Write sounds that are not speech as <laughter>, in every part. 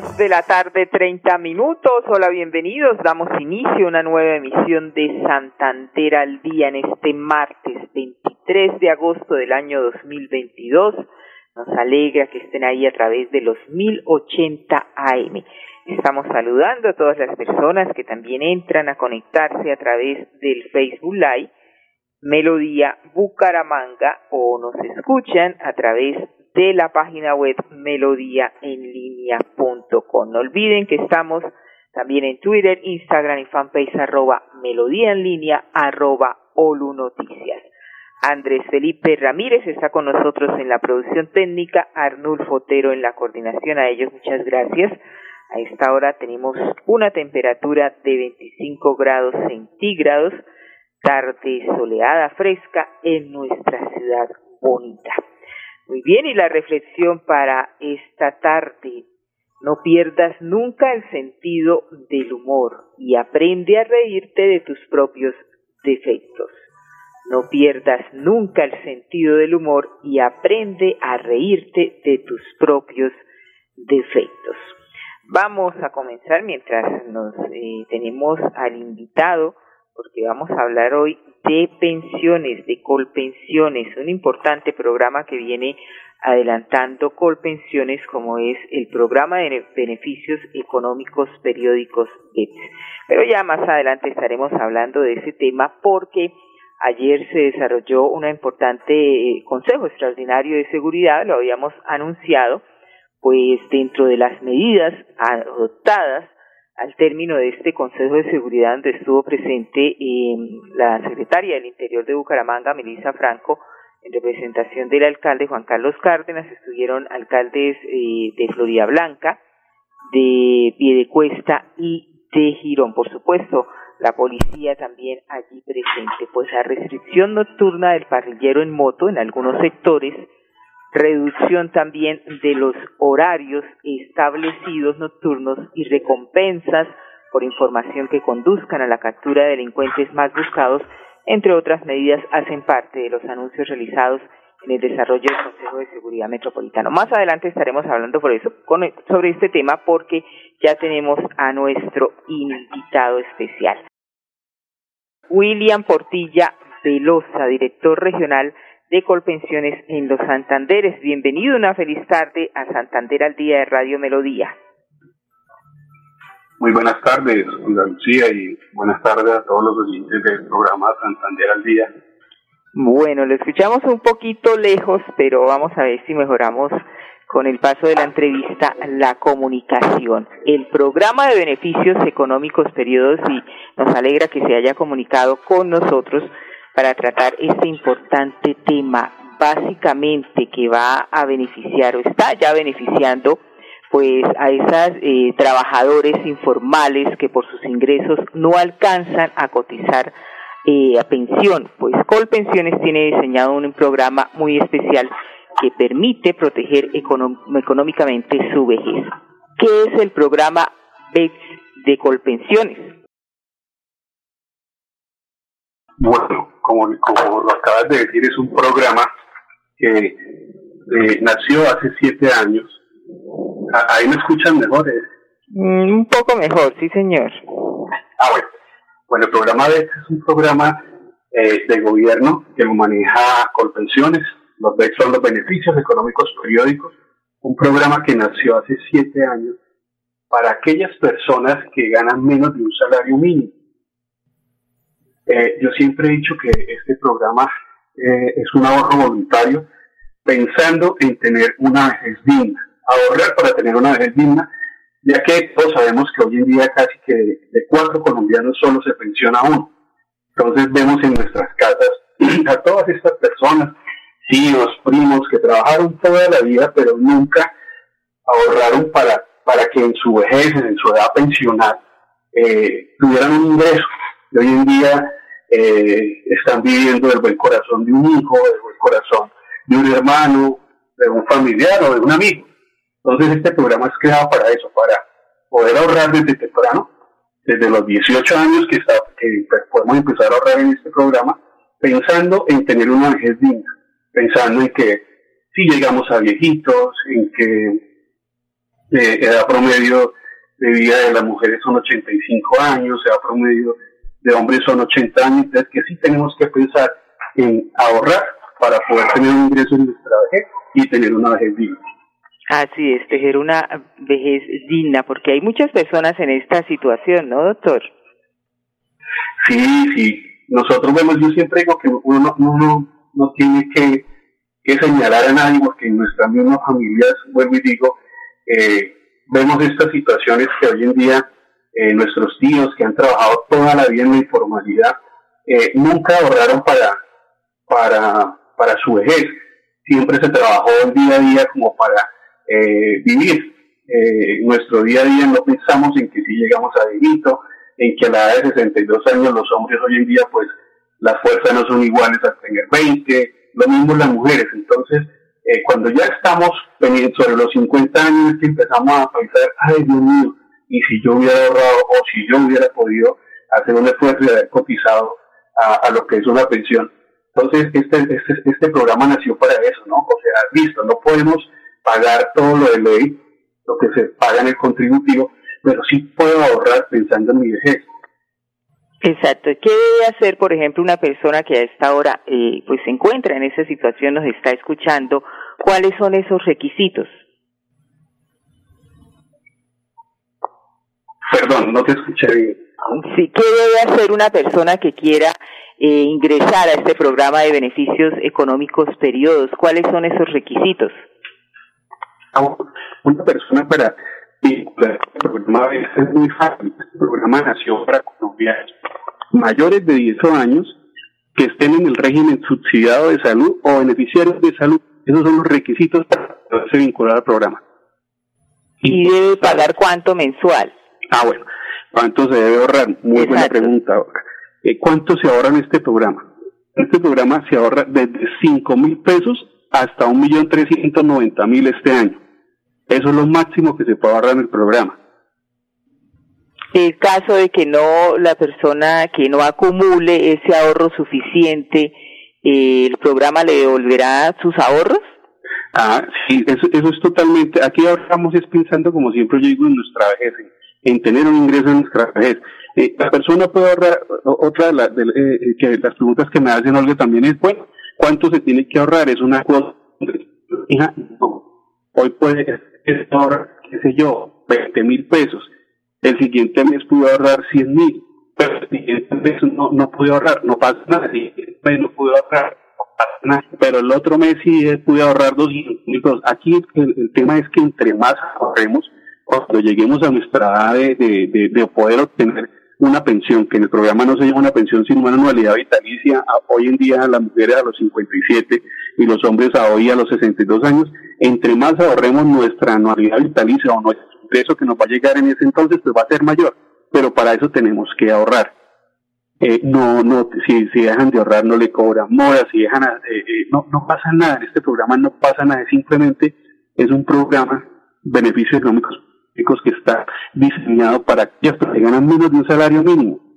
Dos de la tarde, treinta minutos. Hola, bienvenidos. Damos inicio a una nueva emisión de Santander al día en este martes 23 de agosto del año 2022. Nos alegra que estén ahí a través de los 1080 AM. Estamos saludando a todas las personas que también entran a conectarse a través del Facebook Live Melodía Bucaramanga o nos escuchan a través de la página web melodíaenlínea.com. No olviden que estamos también en Twitter, Instagram y fanpage arroba melodía en arroba olu noticias. Andrés Felipe Ramírez está con nosotros en la producción técnica, Arnulfo Otero en la coordinación. A ellos muchas gracias. A esta hora tenemos una temperatura de 25 grados centígrados, tarde soleada, fresca en nuestra ciudad bonita. Muy bien, y la reflexión para esta tarde. No pierdas nunca el sentido del humor y aprende a reírte de tus propios defectos. No pierdas nunca el sentido del humor y aprende a reírte de tus propios defectos. Vamos a comenzar mientras nos eh, tenemos al invitado, porque vamos a hablar hoy de pensiones, de Colpensiones, un importante programa que viene adelantando Colpensiones como es el programa de beneficios económicos periódicos BEPS. Pero ya más adelante estaremos hablando de ese tema porque ayer se desarrolló un importante eh, Consejo Extraordinario de Seguridad, lo habíamos anunciado, pues dentro de las medidas adoptadas al término de este Consejo de Seguridad donde estuvo presente eh, la secretaria del Interior de Bucaramanga, Melissa Franco, en representación del alcalde Juan Carlos Cárdenas, estuvieron alcaldes eh, de Florida Blanca, de Piedecuesta y de Girón. Por supuesto, la policía también allí presente, pues la restricción nocturna del parrillero en moto en algunos sectores reducción también de los horarios establecidos nocturnos y recompensas por información que conduzcan a la captura de delincuentes más buscados, entre otras medidas, hacen parte de los anuncios realizados en el desarrollo del Consejo de Seguridad Metropolitano. Más adelante estaremos hablando por eso, sobre este tema porque ya tenemos a nuestro invitado especial. William Portilla Velosa, director regional de Colpensiones en los Santanderes. Bienvenido, una feliz tarde a Santander al Día de Radio Melodía. Muy buenas tardes, Lucía, y buenas tardes a todos los oyentes del programa Santander al Día. Bueno, lo escuchamos un poquito lejos, pero vamos a ver si mejoramos con el paso de la entrevista la comunicación. El programa de beneficios económicos periodos y nos alegra que se haya comunicado con nosotros para tratar este importante tema, básicamente que va a beneficiar o está ya beneficiando pues a esas eh, trabajadores informales que por sus ingresos no alcanzan a cotizar eh, a pensión, pues Colpensiones tiene diseñado un programa muy especial que permite proteger económicamente su vejez. ¿Qué es el programa BEX de Colpensiones? Bueno, como, lo acabas de decir, es un programa que eh, nació hace siete años. Ahí me escuchan mejor. Eh? Mm, un poco mejor, sí, señor. Ah, bueno. Bueno, el programa de este es un programa eh, de gobierno que maneja Colpensiones. Los son los beneficios económicos periódicos. Un programa que nació hace siete años para aquellas personas que ganan menos de un salario mínimo. Eh, yo siempre he dicho que este programa eh, es un ahorro voluntario pensando en tener una vejez digna, ahorrar para tener una vejez digna, ya que todos sabemos que hoy en día casi que de, cuatro colombianos solo se pensiona uno. Entonces vemos en nuestras casas <clears throat> a todas estas personas, tíos, primos, que trabajaron toda la vida, pero nunca ahorraron para para que en su vejez, en su edad pensional, eh, tuvieran un ingreso. Y hoy en día eh, están viviendo del buen corazón de un hijo, del buen corazón de un hermano, de un familiar o de un amigo. Entonces este programa es creado para eso, para poder ahorrar desde temprano, desde los 18 años que, está, que podemos empezar a ahorrar en este programa, pensando en tener una vejez digna, pensando en que si llegamos a viejitos, en que eh, edad promedio de vida de las mujeres son 85 años, edad promedio de hombres son 80 años, entonces que sí tenemos que pensar en ahorrar para poder tener un ingreso en nuestra vejez y tener una vejez digna. Así es, tener una vejez digna, porque hay muchas personas en esta situación, ¿no, doctor? Sí, sí. Nosotros vemos, yo siempre digo que uno, uno no tiene que, que señalar a nadie, porque en nuestras mismas familias, vuelvo y digo, eh, vemos estas situaciones que hoy en día eh, nuestros tíos que han trabajado toda la vida en la informalidad, eh, nunca ahorraron para, para, para su vejez. Siempre se trabajó el día a día como para eh, vivir. Nuestro día a día no pensamos en que si llegamos a viejito, en que a la edad de 62 años los hombres hoy en día pues las fuerzas no son iguales a tener 20, lo mismo las mujeres. Entonces, cuando ya estamos sobre los 50 años que empezamos a pensar, ay Dios mío, y si yo hubiera ahorrado o si yo hubiera podido hacer un esfuerzo y haber cotizado a, lo que es una pensión. Entonces, este, este, este programa nació para eso, ¿no? O sea, listo, no podemos pagar todo lo de ley, lo que se paga en el contributivo, pero sí puedo ahorrar pensando en mi vejez. Exacto. ¿Qué debe hacer, por ejemplo, una persona que a esta hora eh, pues se encuentra en esa situación, nos está escuchando? ¿Cuáles son esos requisitos? Perdón, no te escuché bien. Sí, ¿qué debe hacer una persona que quiera eh, ingresar a este programa de beneficios económicos periodos? ¿Cuáles son esos requisitos? una persona para vincular este programa es muy fácil. Este programa nació para colombianos mayores de 10 años que estén en el régimen subsidiado de salud o beneficiarios de salud. Esos son los requisitos para poderse vincular al programa. ¿Y debe pagar cuánto mensual? Ah, bueno. ¿Cuánto se debe ahorrar? Muy buena pregunta. Eh, ¿Cuánto se ahorra en este programa? Este programa se ahorra desde 5 mil pesos hasta un millón trescientos noventa mil este año. Eso es lo máximo que se puede ahorrar en el programa. En caso de que no, la persona que no acumule ese ahorro suficiente, eh, ¿el programa le devolverá sus ahorros? Ah, sí, eso, eso es totalmente, aquí ahorramos es pensando como siempre yo digo en nuestra vejez, en, tener un ingreso en nuestra vejez. Eh, la persona puede ahorrar, otra de, eh, que las preguntas que me hacen Olga también es, bueno, ¿cuánto se tiene que ahorrar? Es una cosa, hija, hoy puede ahorrar, qué sé yo, 20 mil pesos. El siguiente mes pude ahorrar 100 mil, pero el siguiente mes no, no pude ahorrar, no pasa nada. El siguiente mes no pude ahorrar, no pasa nada. Pero el otro mes sí pude ahorrar 200 mil pesos. Aquí el, tema es que entre más ahorremos, cuando lleguemos a nuestra edad de, de, de, poder obtener una pensión, que en el programa no se llama una pensión sino una anualidad vitalicia, hoy en día las mujeres a los 57 y los hombres a hoy a los 62 años, entre más ahorremos nuestra anualidad vitalicia o nuestro ingreso que nos va a llegar en ese entonces, pues va a ser mayor. Pero para eso tenemos que ahorrar. Eh, no, no, si, si dejan de ahorrar no le cobran mora, si dejan, eh, eh, no, no pasa nada, en este programa no pasa nada, simplemente es un programa, beneficios económicos que está diseñado para aquellas personas que ganan menos de un salario mínimo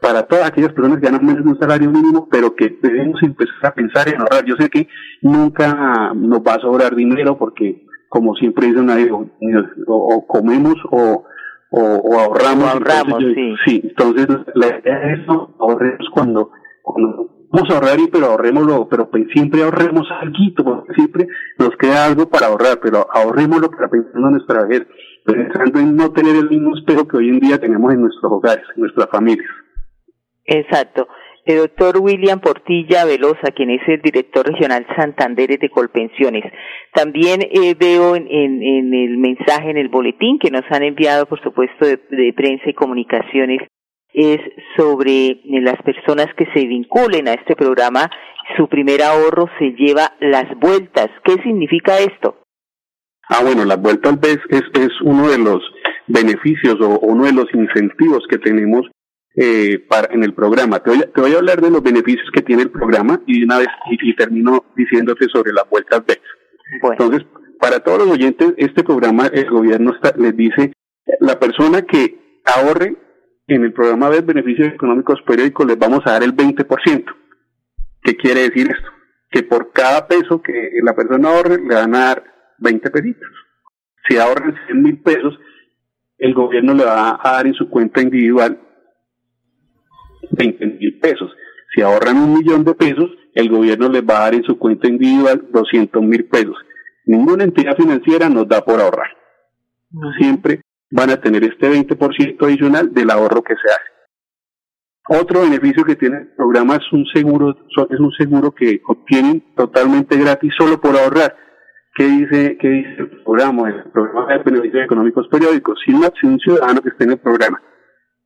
para todas aquellas personas que ganan menos de un salario mínimo, pero que debemos empezar a pensar en ahorrar. Yo sé que nunca nos va a sobrar dinero porque, como siempre dicen nadie, o, comemos o, o, ahorramos. ahorramos, sí. Sí, entonces la idea es ahorremos cuando, cuando vamos a ahorrar, pero ahorrémoslo, pero siempre ahorremos algo, siempre nos queda algo para ahorrar, pero ahorrémoslo para pensar en nuestra vejez, pensando en no tener el mismo espejo que hoy en día tenemos en nuestros hogares, en nuestras familias. Exacto. El doctor William Portilla Velosa, quien es el director regional Santander de Colpensiones. También eh, veo en, en, el mensaje, en el boletín que nos han enviado, por supuesto, de, prensa y comunicaciones, es sobre eh, las personas que se vinculen a este programa. Su primer ahorro se lleva las vueltas. ¿Qué significa esto? Ah, bueno, la vuelta al BES es, es uno de los beneficios o uno de los incentivos que tenemos eh, para, en el programa. Te voy, a, te voy, a, hablar de los beneficios que tiene el programa y una vez y, termino diciéndote sobre la vuelta al BES. Entonces, para todos los oyentes, este programa el gobierno está, les dice, la persona que ahorre en el programa de beneficios económicos periódicos les vamos a dar el 20%. ¿Qué quiere decir esto? Que por cada peso que la persona ahorre le van a dar 20 pesitos. Si ahorran 100 mil pesos, el gobierno le va a dar en su cuenta individual 20 mil pesos. Si ahorran un millón de pesos, el gobierno les va a dar en su cuenta individual 200 mil pesos. Ninguna entidad financiera nos da por ahorrar. Siempre van a tener este 20% adicional del ahorro que se hace. Otro beneficio que tiene el programa es un seguro, es un seguro que obtienen totalmente gratis solo por ahorrar. ¿Qué dice, qué dice el programa? El programa de beneficios económicos periódicos. Si, un ciudadano que esté en el programa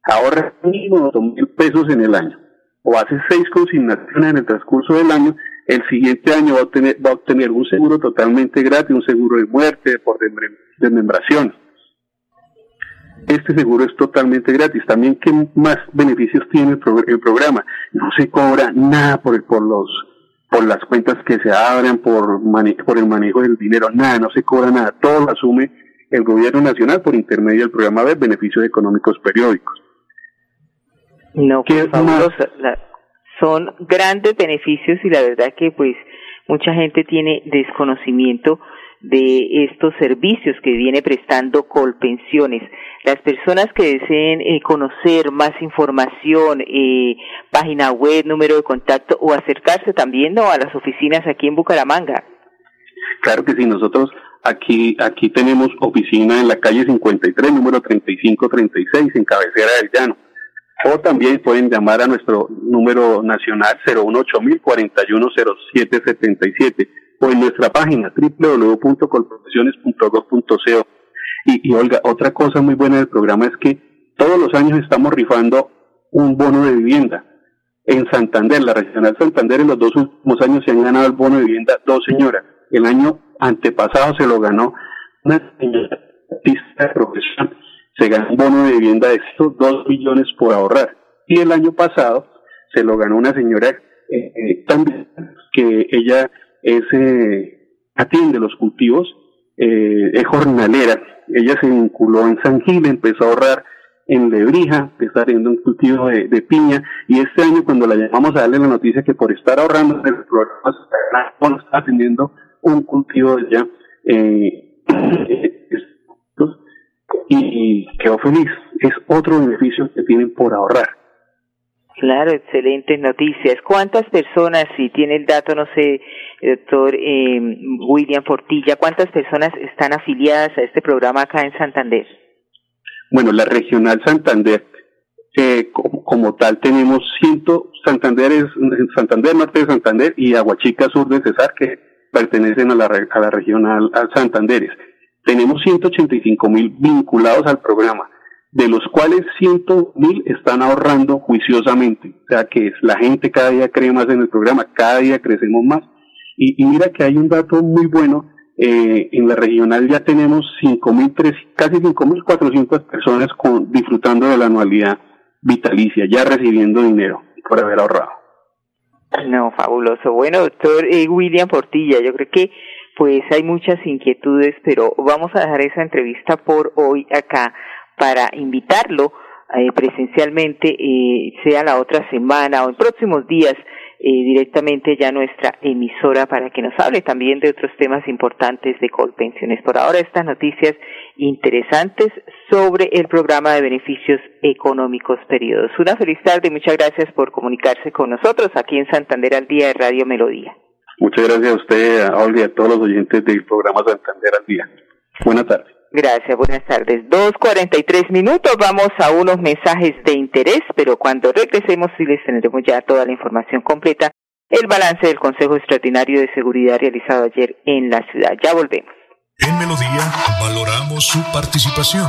ahorra mínimo dos mil pesos en el año o hace seis consignaciones en el transcurso del año, el siguiente año va a obtener, va a obtener un seguro totalmente gratis, un seguro de muerte, por desmembración. Este seguro es totalmente gratis. También, ¿qué más beneficios tiene el, programa? No se cobra nada por, por los por las cuentas que se abran, por, por el manejo del dinero, nada, no se cobra nada. Todo lo asume el gobierno nacional por intermedio del programa de beneficios económicos periódicos. No, pues, son grandes beneficios y la verdad que pues mucha gente tiene desconocimiento de estos servicios que viene prestando Colpensiones. Las personas que deseen eh, conocer más información, eh, página web, número de contacto o acercarse también ¿no? a las oficinas aquí en Bucaramanga. Claro que sí, nosotros aquí aquí tenemos oficina en la calle 53, número 3536, en cabecera del llano o también pueden llamar a nuestro número nacional 018-410777 o en nuestra página www.colprofesiones.gov.co. Y, y Olga, otra cosa muy buena del programa es que todos los años estamos rifando un bono de vivienda. En Santander, la regional Santander, en los dos últimos años se han ganado el bono de vivienda dos señoras. El año antepasado se lo ganó una señora artista de profesión se ganó un bono de vivienda de estos dos millones por ahorrar. Y el año pasado se lo ganó una señora eh, eh, también que ella es eh, atiende los cultivos, es jornalera. Ella se vinculó en San Gil, empezó a ahorrar en Lebrija, está haciendo un cultivo de, piña, y este año cuando la llamamos a darle la noticia que por estar ahorrando en el programa está atendiendo un cultivo de ella, <coughs> y, quedó feliz. Es otro beneficio que tienen por ahorrar. Claro, excelentes noticias. ¿Cuántas personas, si tiene el dato, no sé, doctor eh, William Fortilla, cuántas personas están afiliadas a este programa acá en Santander? Bueno, la regional Santander, eh, como, tal, tenemos ciento, Santander es Santander Norte de Santander y Aguachica Sur de Cesar, que pertenecen a la, a la regional Santanderes tenemos 185 mil vinculados al programa, de los cuales 100 mil están ahorrando juiciosamente. O sea que la gente cada día cree más en el programa, cada día crecemos más. Y, mira que hay un dato muy bueno. Eh, en la regional ya tenemos 5.000, casi 5.400 personas con, disfrutando de la anualidad vitalicia, ya recibiendo dinero por haber ahorrado. No, fabuloso. Bueno, doctor eh, William Portilla, yo creo que pues hay muchas inquietudes, pero vamos a dejar esa entrevista por hoy acá para invitarlo eh, presencialmente, eh, sea la otra semana o en próximos días, eh, directamente ya nuestra emisora para que nos hable también de otros temas importantes de Colpensiones. Por ahora estas noticias interesantes sobre el programa de beneficios económicos periodos. Una feliz tarde y muchas gracias por comunicarse con nosotros aquí en Santander al Día de Radio Melodía. Muchas gracias a usted, a Olga y a todos los oyentes del programa Santander al Día. Buenas tardes. Gracias, buenas tardes. Dos cuarenta y tres minutos, vamos a unos mensajes de interés, pero cuando regresemos sí les tendremos ya toda la información completa, el balance del Consejo Extraordinario de Seguridad realizado ayer en la ciudad. Ya volvemos. En Melodía valoramos su participación.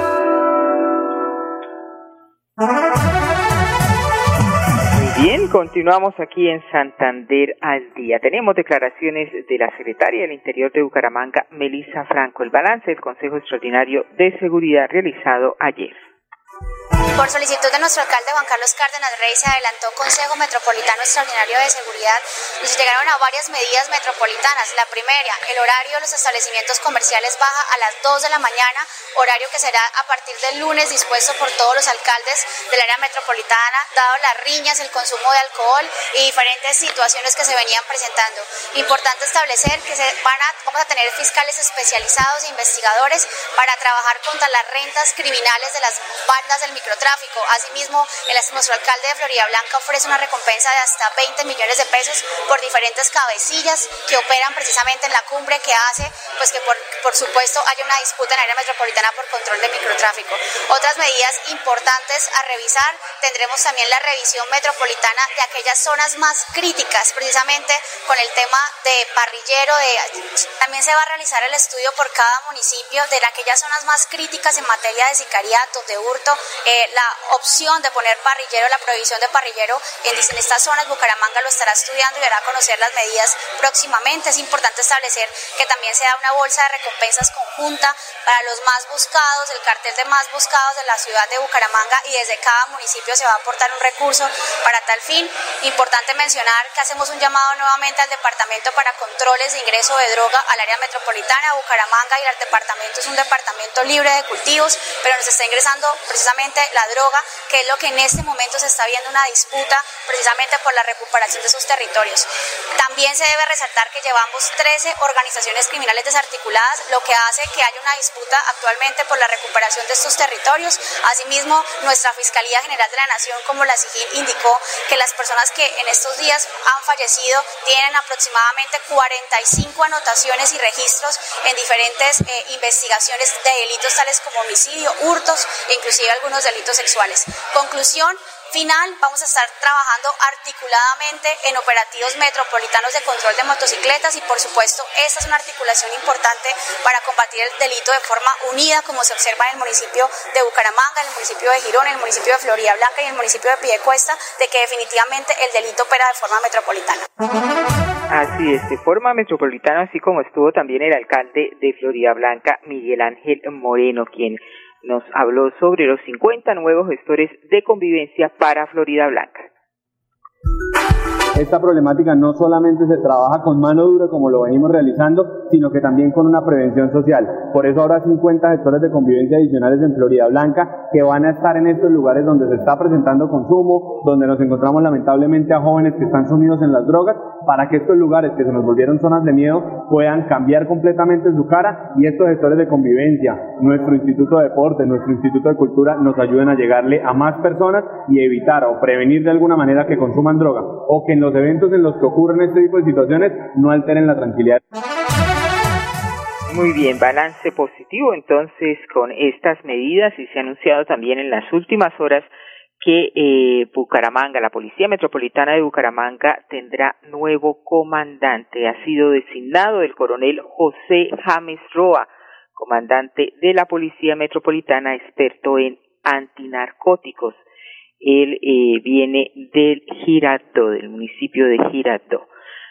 Continuamos aquí en Santander al día. Tenemos declaraciones de la secretaria del Interior de Bucaramanga, Melissa Franco, el balance del Consejo Extraordinario de Seguridad realizado ayer. Por solicitud de nuestro alcalde Juan Carlos Cárdenas Rey se adelantó Consejo Metropolitano Extraordinario de Seguridad y se llegaron a varias medidas metropolitanas. La primera, el horario de los establecimientos comerciales baja a las 2 de la mañana, horario que será a partir del lunes dispuesto por todos los alcaldes del área metropolitana, dado las riñas, el consumo de alcohol y diferentes situaciones que se venían presentando. Importante establecer que se van a, vamos a tener fiscales especializados e investigadores para trabajar contra las rentas criminales de las bandas del microtráfico. Asimismo, el, nuestro alcalde de Florida Blanca ofrece una recompensa de hasta 20 millones de pesos por diferentes cabecillas que operan precisamente en la cumbre que hace pues que por, por supuesto haya una disputa en área metropolitana por control de microtráfico. Otras medidas importantes a revisar, tendremos también la revisión metropolitana de aquellas zonas más críticas, precisamente con el tema de parrillero, de, también se va a realizar el estudio por cada municipio de aquellas zonas más críticas en materia de sicariato, de hurto, eh, la opción de poner parrillero, la prohibición de parrillero en, en estas zonas. Bucaramanga lo estará estudiando y dará a conocer las medidas próximamente. Es importante establecer que también se da una bolsa de recompensas conjunta para los más buscados, el cartel de más buscados de la ciudad de Bucaramanga y desde cada municipio se va a aportar un recurso para tal fin. Importante mencionar que hacemos un llamado nuevamente al departamento para controles de ingreso de droga al área metropolitana. Bucaramanga y el departamento es un departamento libre de cultivos, pero nos está ingresando precisamente la droga, que es lo que en este momento se está viendo una disputa precisamente por la recuperación de sus territorios. También se debe resaltar que llevamos 13 organizaciones criminales desarticuladas, lo que hace que haya una disputa actualmente por la recuperación de estos territorios. Asimismo, nuestra Fiscalía General de la Nación, como la SIGIN, indicó que las personas que en estos días han fallecido tienen aproximadamente 45 anotaciones y registros en diferentes eh, investigaciones de delitos tales como homicidio, hurtos e inclusive algunos delitos sexuales. Conclusión, final vamos a estar trabajando articuladamente en operativos metropolitanos de control de motocicletas y por supuesto esta es una articulación importante para combatir el delito de forma unida como se observa en el municipio de Bucaramanga, en el municipio de Girón, en el municipio de Florida Blanca y en el municipio de Piedecuesta de que definitivamente el delito opera de forma metropolitana. Así es, de forma metropolitana, así como estuvo también el alcalde de Florida Blanca, Miguel Ángel Moreno, quien nos habló sobre los 50 nuevos gestores de convivencia para Florida Blanca. Esta problemática no solamente se trabaja con mano dura como lo venimos realizando, sino que también con una prevención social. Por eso habrá 50 gestores de convivencia adicionales en Florida Blanca que van a estar en estos lugares donde se está presentando consumo, donde nos encontramos lamentablemente a jóvenes que están sumidos en las drogas, para que estos lugares que se nos volvieron zonas de miedo puedan cambiar completamente su cara y estos gestores de convivencia, nuestro Instituto de Deporte, nuestro Instituto de Cultura nos ayuden a llegarle a más personas y evitar o prevenir de alguna manera que consuman droga o que los eventos en los que ocurren este tipo de situaciones no alteren la tranquilidad. Muy bien, balance positivo entonces con estas medidas y se ha anunciado también en las últimas horas que eh, Bucaramanga, la Policía Metropolitana de Bucaramanga tendrá nuevo comandante. Ha sido designado el coronel José James Roa, comandante de la Policía Metropolitana, experto en antinarcóticos Él eh, viene del Girato, del municipio de Girato.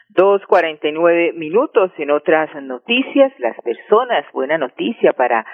Dos cuarenta y nueve minutos en otras noticias. Las personas, buena noticia para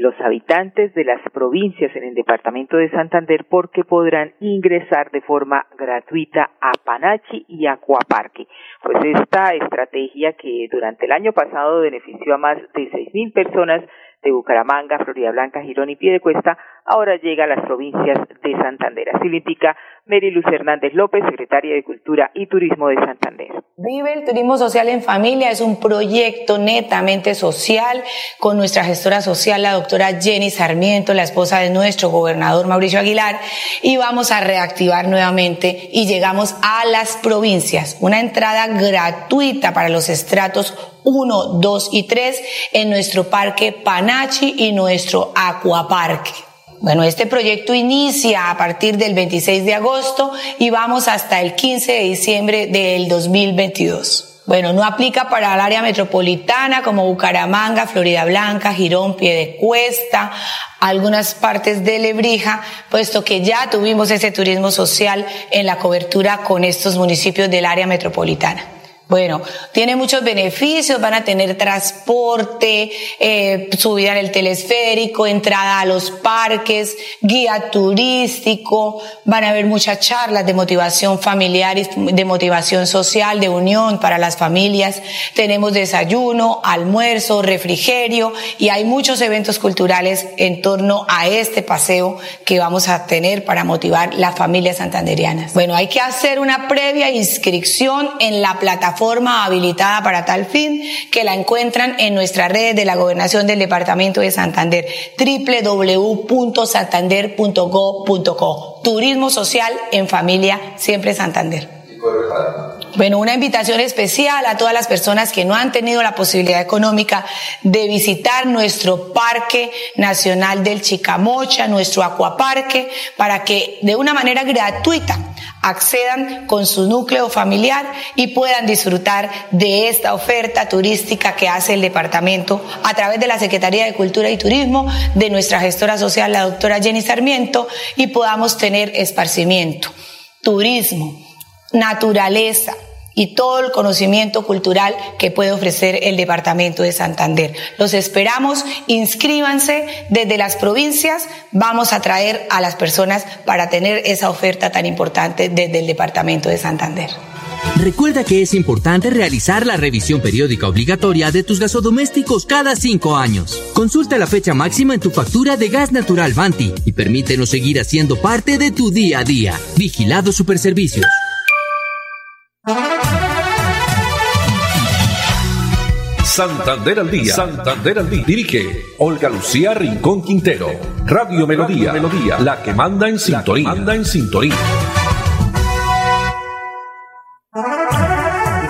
los habitantes de las provincias en el departamento de Santander porque podrán ingresar de forma gratuita a Panachi y Acuaparque. Pues esta estrategia que durante el año pasado benefició a más de seis mil personas de Bucaramanga, Florida Blanca, Girón y Piedecuesta, ahora llega a las provincias de Santander. Así lo indica Mary Luz Hernández López, secretaria de Cultura y Turismo de Santander. Vive el Turismo Social en Familia es un proyecto netamente social con nuestra gestora social, la doctora Jenny Sarmiento, la esposa de nuestro gobernador Mauricio Aguilar, y vamos a reactivar nuevamente y llegamos a las provincias. Una entrada gratuita para los estratos 1, 2 y 3 en nuestro parque Panachi y nuestro Acuaparque. Bueno, este proyecto inicia a partir del 26 de agosto y vamos hasta el 15 de diciembre del 2022. Bueno, no aplica para el área metropolitana como Bucaramanga, Florida Blanca, Girón, Piedecuesta, algunas partes de Lebrija, puesto que ya tuvimos ese turismo social en la cobertura con estos municipios del área metropolitana. Bueno, tiene muchos beneficios, van a tener transporte, eh, subida en el telesférico, entrada a los parques, guía turístico, van a haber muchas charlas de motivación familiar y de motivación social, de unión para las familias. Tenemos desayuno, almuerzo, refrigerio y hay muchos eventos culturales en torno a este paseo que vamos a tener para motivar las familias santanderianas. Bueno, hay que hacer una previa inscripción en la plataforma forma habilitada para tal fin que la encuentran en nuestra red de la Gobernación del Departamento de Santander, www.santander.gov.co. Turismo social en familia, siempre Santander. Bueno, una invitación especial a todas las personas que no han tenido la posibilidad económica de visitar nuestro Parque Nacional del Chicamocha, nuestro acuaparque, para que de una manera gratuita accedan con su núcleo familiar y puedan disfrutar de esta oferta turística que hace el departamento a través de la Secretaría de Cultura y Turismo, de nuestra gestora social, la doctora Jenny Sarmiento, y podamos tener esparcimiento, turismo, naturaleza, y todo el conocimiento cultural que puede ofrecer el Departamento de Santander. Los esperamos, inscríbanse desde las provincias, vamos a traer a las personas para tener esa oferta tan importante desde el Departamento de Santander. Recuerda que es importante realizar la revisión periódica obligatoria de tus gasodomésticos cada cinco años. Consulta la fecha máxima en tu factura de gas natural Vanti y permítenos seguir haciendo parte de tu día a día. Vigilado Superservicios. Santander al día. Santander al día. Dirige Olga Lucía Rincón Quintero. Radio Melodía. Melodía. La que manda en sintonía. Manda en sintonía.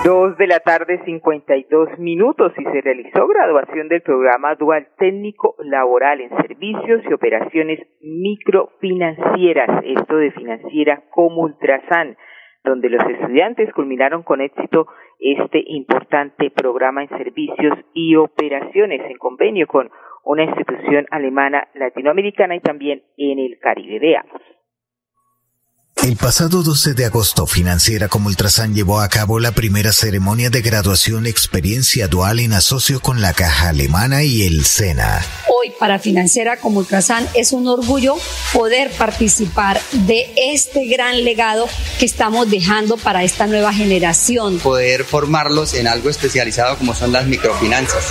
Dos de la tarde, 52 minutos y se realizó graduación del programa Dual Técnico Laboral en Servicios y Operaciones Microfinancieras, esto de financiera como Ultrasan donde los estudiantes culminaron con éxito este importante programa en servicios y operaciones en convenio con una institución alemana latinoamericana y también en el Caribe. El pasado 12 de agosto, Financiera como Ultrasan llevó a cabo la primera ceremonia de graduación experiencia dual en asocio con la Caja Alemana y el SENA. Hoy para Financiera como Ultrasan es un orgullo poder participar de este gran legado que estamos dejando para esta nueva generación. Poder formarlos en algo especializado como son las microfinanzas.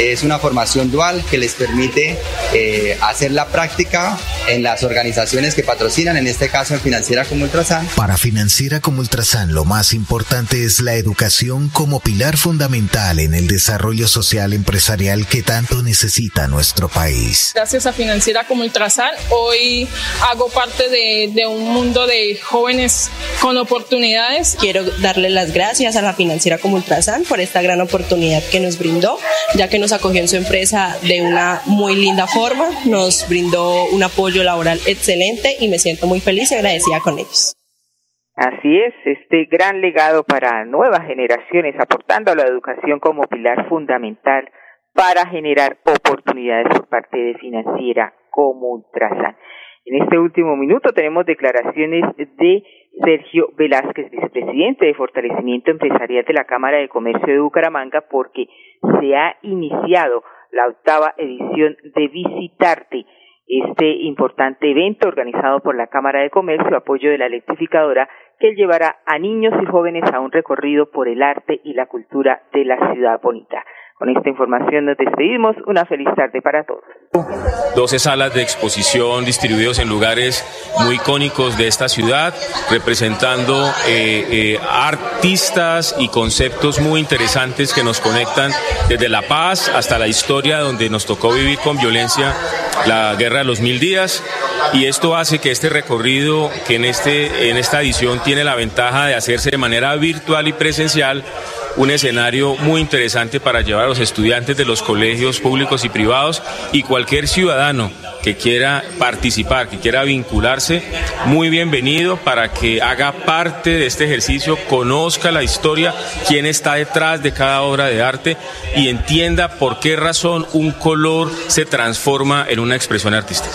Es una formación dual que les permite eh, hacer la práctica en las organizaciones que patrocinan, en este caso en Financiera como Ultrasan. Para Financiera como Ultrasan, lo más importante es la educación como pilar fundamental en el desarrollo social empresarial que tanto necesita nuestro país. Gracias a Financiera como Ultrasan, hoy hago parte de, de un mundo de jóvenes con oportunidades. Quiero darle las gracias a la Financiera como Ultrasan por esta gran oportunidad que nos brindó, ya que nos acogió en su empresa de una muy linda forma, nos brindó un apoyo laboral excelente y me siento muy feliz y agradecida Así es, este gran legado para nuevas generaciones, aportando a la educación como pilar fundamental para generar oportunidades por parte de financiera como Ultrasan. En este último minuto tenemos declaraciones de Sergio Velázquez, vicepresidente de Fortalecimiento Empresarial de la Cámara de Comercio de Bucaramanga, porque se ha iniciado la octava edición de Visitarte, este importante evento organizado por la Cámara de Comercio, apoyo de la electrificadora, que llevará a niños y jóvenes a un recorrido por el arte y la cultura de la ciudad bonita. Con esta información nos despedimos. Una feliz tarde para todos. 12 salas de exposición distribuidos en lugares muy icónicos de esta ciudad, representando eh, eh, artistas y conceptos muy interesantes que nos conectan desde la paz hasta la historia donde nos tocó vivir con violencia la guerra de los mil días. Y esto hace que este recorrido, que en, este, en esta edición tiene la ventaja de hacerse de manera virtual y presencial, un escenario muy interesante para llevar a los estudiantes de los colegios públicos y privados y cualquier ciudadano que quiera participar, que quiera vincularse, muy bienvenido para que haga parte de este ejercicio, conozca la historia, quién está detrás de cada obra de arte y entienda por qué razón un color se transforma en una expresión artística.